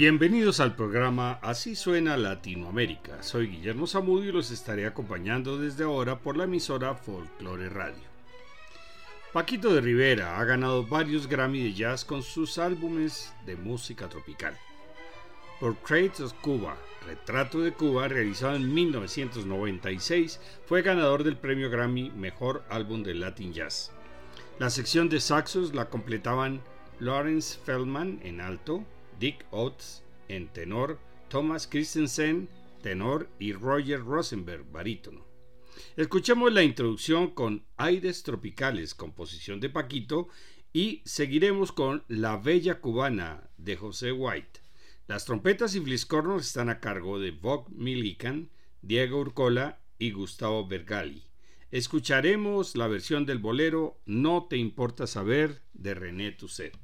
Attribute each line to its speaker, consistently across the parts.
Speaker 1: Bienvenidos al programa Así suena Latinoamérica. Soy Guillermo Zamudio y los estaré acompañando desde ahora por la emisora Folklore Radio. Paquito de Rivera ha ganado varios Grammy de jazz con sus álbumes de música tropical. Portraits of Cuba, Retrato de Cuba, realizado en 1996, fue ganador del premio Grammy Mejor Álbum de Latin Jazz. La sección de saxos la completaban Lawrence Feldman en alto, Dick Oates en tenor, Thomas Christensen tenor y Roger Rosenberg barítono. Escuchemos la introducción con Aires Tropicales, composición de Paquito, y seguiremos con La Bella Cubana de José White. Las trompetas y fliscornos están a cargo de Bob Millikan, Diego Urcola y Gustavo Bergali. Escucharemos la versión del bolero No te importa saber de René Tusset.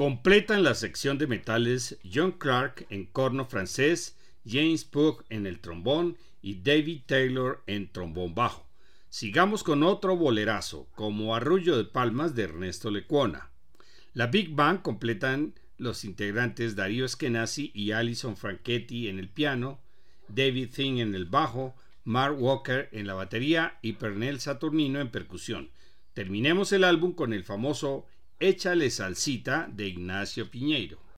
Speaker 1: Completan la sección de metales John Clark en corno francés, James Pugh en el trombón y David Taylor en trombón bajo. Sigamos con otro bolerazo, como Arrullo de Palmas de Ernesto Lecuona. La Big Bang completan los integrantes Darío Eskenazi y Alison Franchetti en el piano, David Thing en el bajo, Mark Walker en la batería y Pernell Saturnino en percusión. Terminemos el álbum con el famoso Échale salsita de Ignacio Piñeiro.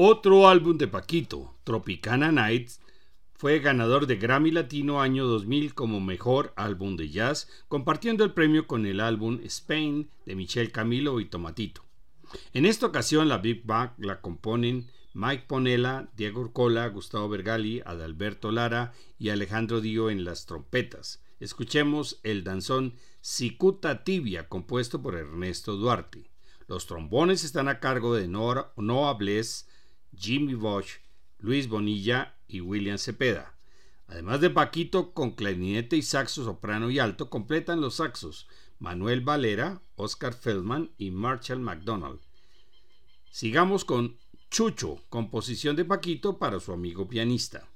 Speaker 1: Otro álbum de Paquito, Tropicana Nights, fue ganador de Grammy Latino año 2000 como mejor álbum de jazz, compartiendo el premio con el álbum Spain de Michel Camilo y Tomatito. En esta ocasión la Big Bang la componen Mike Ponela, Diego Urcola, Gustavo Bergali, Adalberto Lara y Alejandro Dio en las trompetas. Escuchemos el danzón Cicuta Tibia, compuesto por Ernesto Duarte. Los trombones están a cargo de Noah Bless, Jimmy Bosch, Luis Bonilla y William Cepeda. Además de Paquito, con clarinete y saxo soprano y alto, completan los saxos Manuel Valera, Oscar Feldman y Marshall McDonald. Sigamos con Chucho, composición de Paquito para su amigo pianista.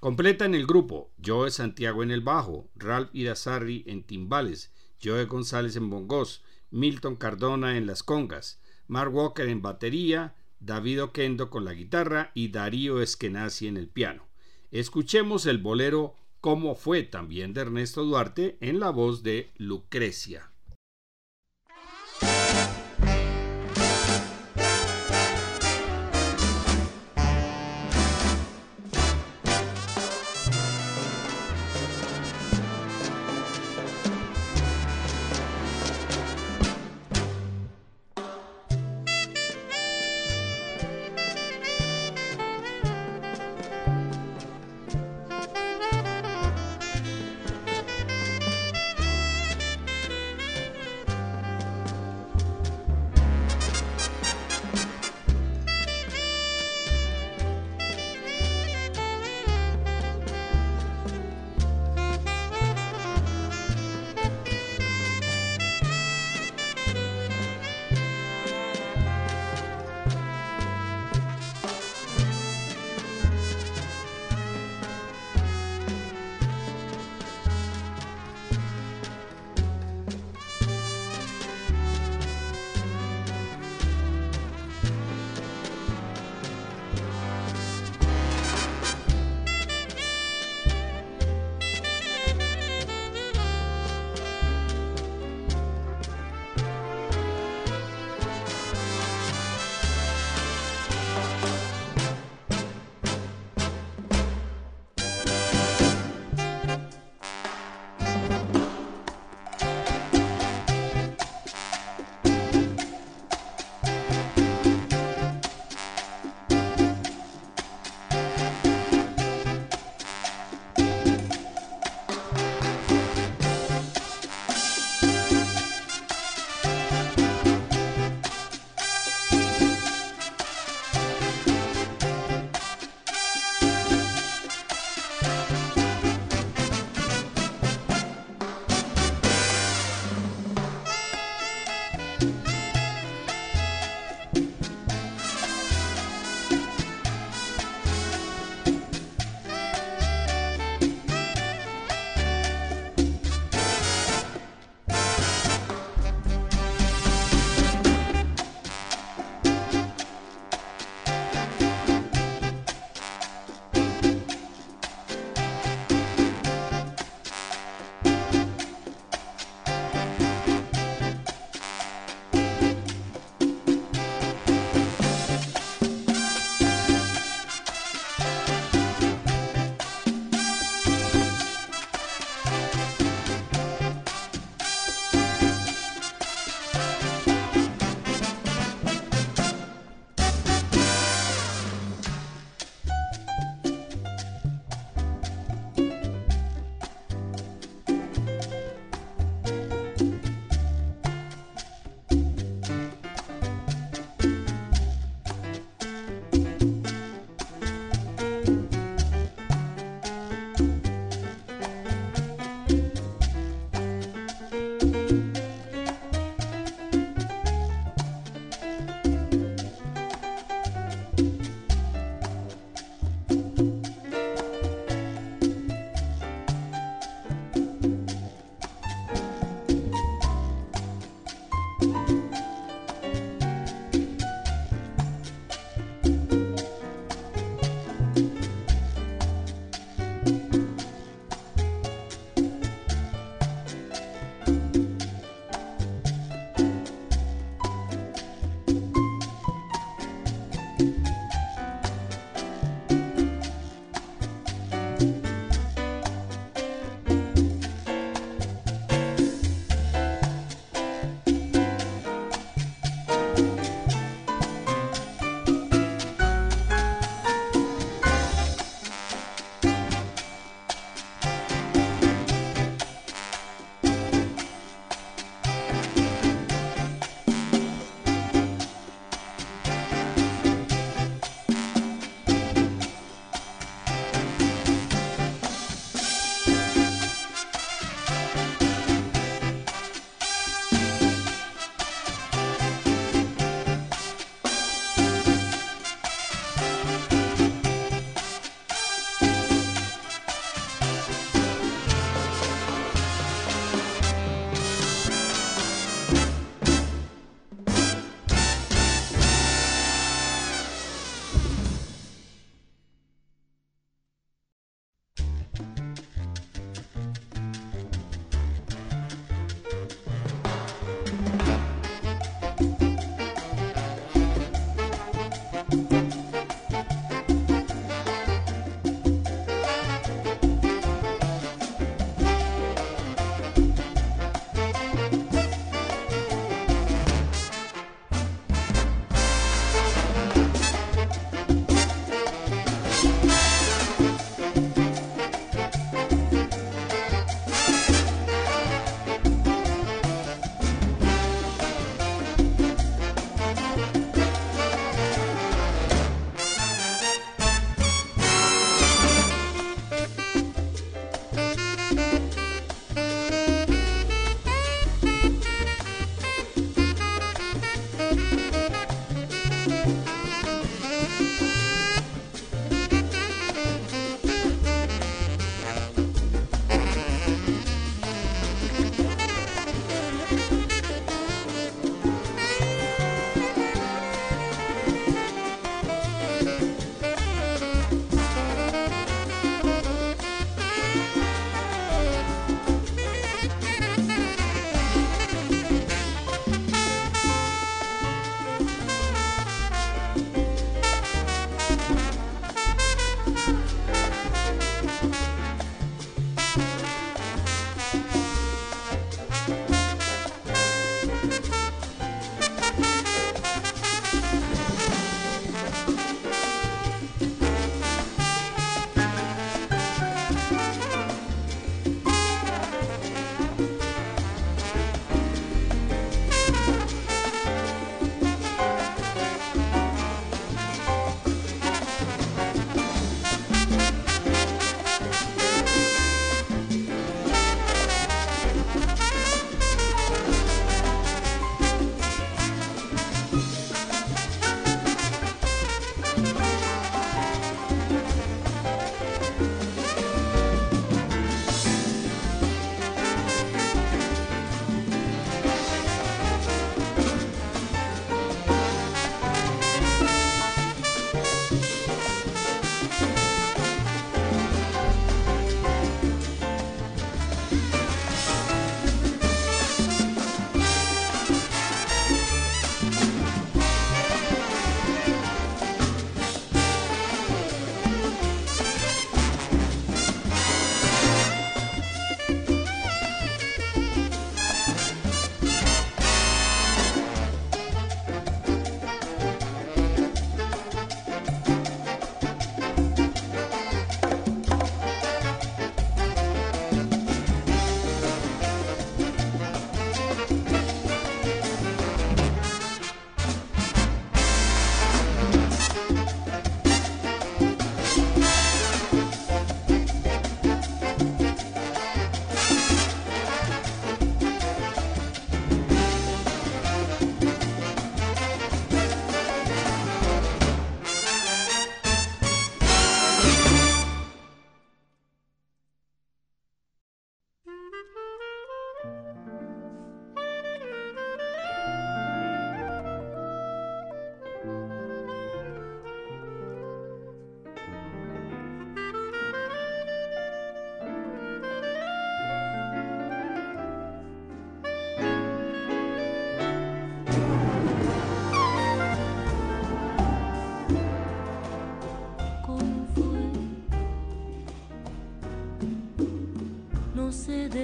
Speaker 1: Completan el grupo Joe Santiago en el bajo, Ralph Irazarri en timbales, Joe González en bongos, Milton Cardona en las congas, Mark Walker en batería, David Oquendo con la guitarra y Darío Eskenazi en el piano. Escuchemos el bolero Cómo fue también de Ernesto Duarte en la voz de Lucrecia.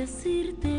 Speaker 2: Decirte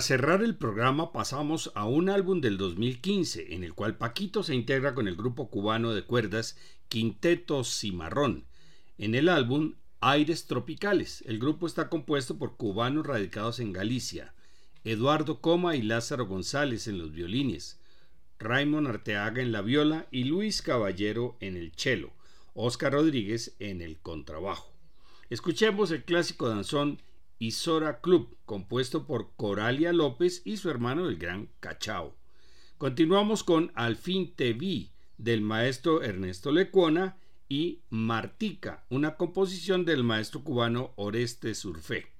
Speaker 1: Para cerrar el programa pasamos a un álbum del 2015 en el cual Paquito se integra con el grupo cubano de cuerdas Quinteto Cimarrón. En el álbum Aires Tropicales, el grupo está compuesto por cubanos radicados en Galicia, Eduardo Coma y Lázaro González en los violines, Raymond Arteaga en la viola y Luis Caballero en el cello, Oscar Rodríguez en el contrabajo. Escuchemos el clásico danzón Isora Club, compuesto por Coralia López y su hermano el gran Cachao. Continuamos con Al fin te vi, del maestro Ernesto Lecuona, y Martica, una composición del maestro cubano Oreste Surfe.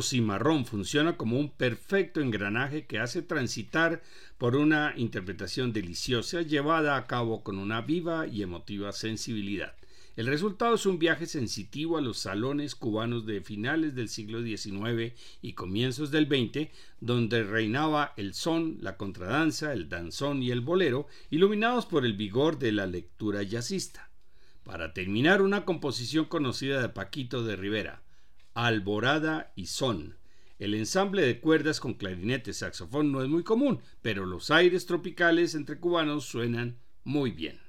Speaker 1: Cimarrón funciona como un perfecto engranaje que hace transitar por una interpretación deliciosa llevada a cabo con una viva y emotiva sensibilidad. El resultado es un viaje sensitivo a los salones cubanos de finales del siglo XIX y comienzos del XX, donde reinaba el son, la contradanza, el danzón y el bolero, iluminados por el vigor de la lectura jazzista. Para terminar, una composición conocida de Paquito de Rivera, Alborada y Son. El ensamble de cuerdas con clarinete saxofón no es muy común, pero los aires tropicales entre cubanos suenan muy bien.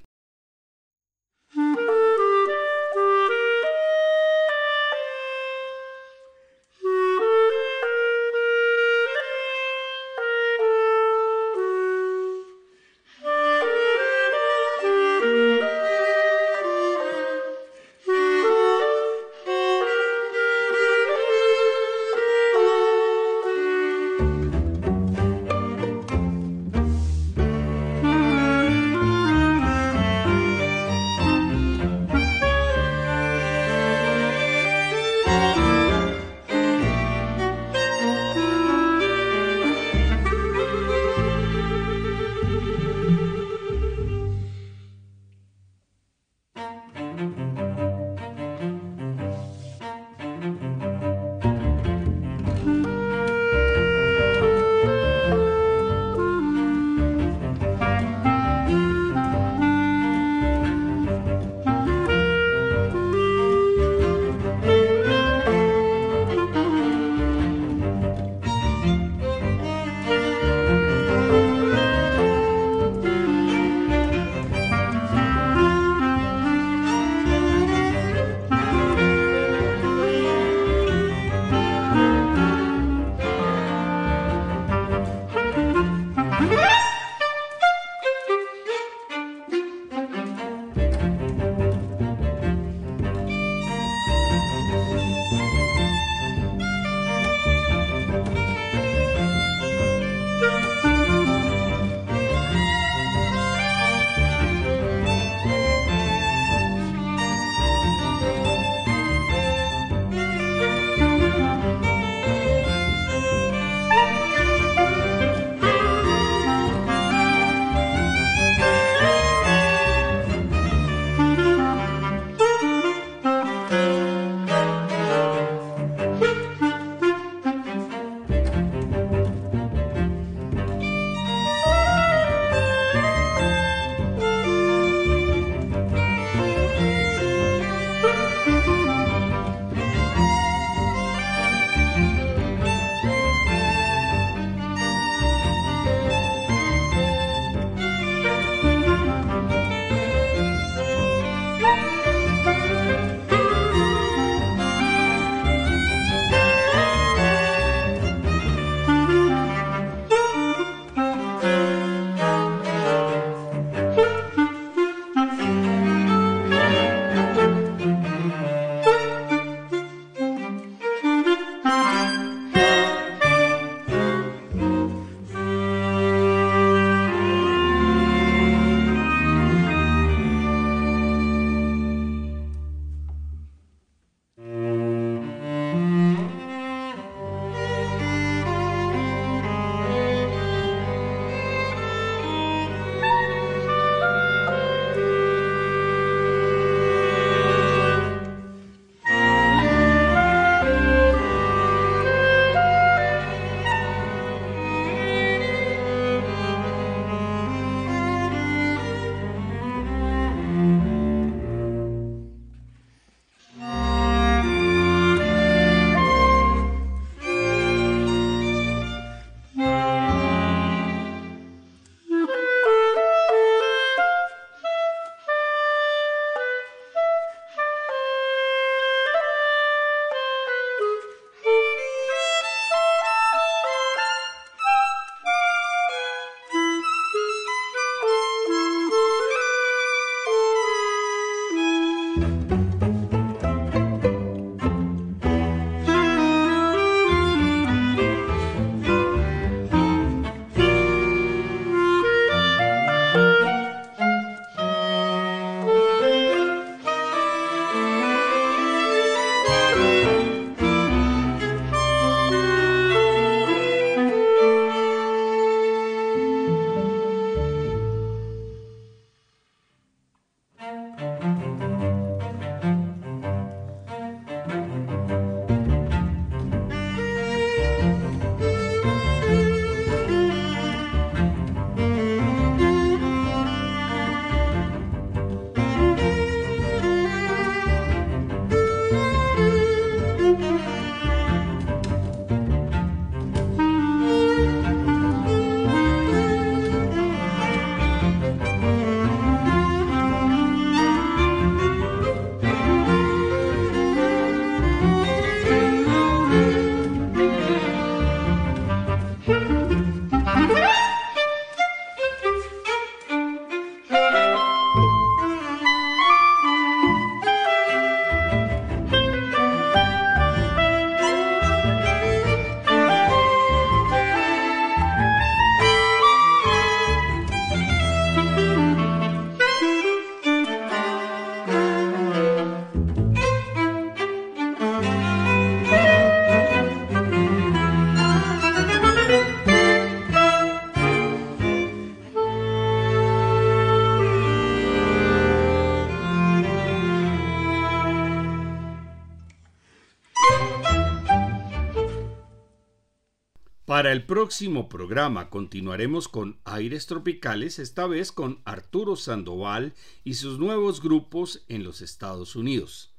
Speaker 1: Para el próximo programa continuaremos con Aires Tropicales, esta vez con Arturo Sandoval y sus nuevos grupos en los Estados Unidos.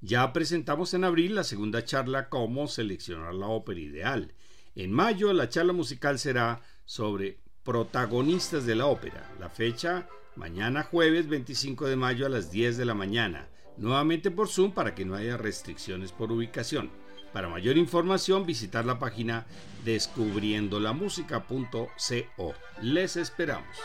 Speaker 1: Ya presentamos en abril la segunda charla Cómo seleccionar la ópera ideal. En mayo la charla musical será sobre protagonistas de la ópera. La fecha mañana jueves 25 de mayo a las 10 de la mañana, nuevamente por Zoom para que no haya restricciones por ubicación. Para mayor información visitar la página descubriendolamusica.co. Les esperamos.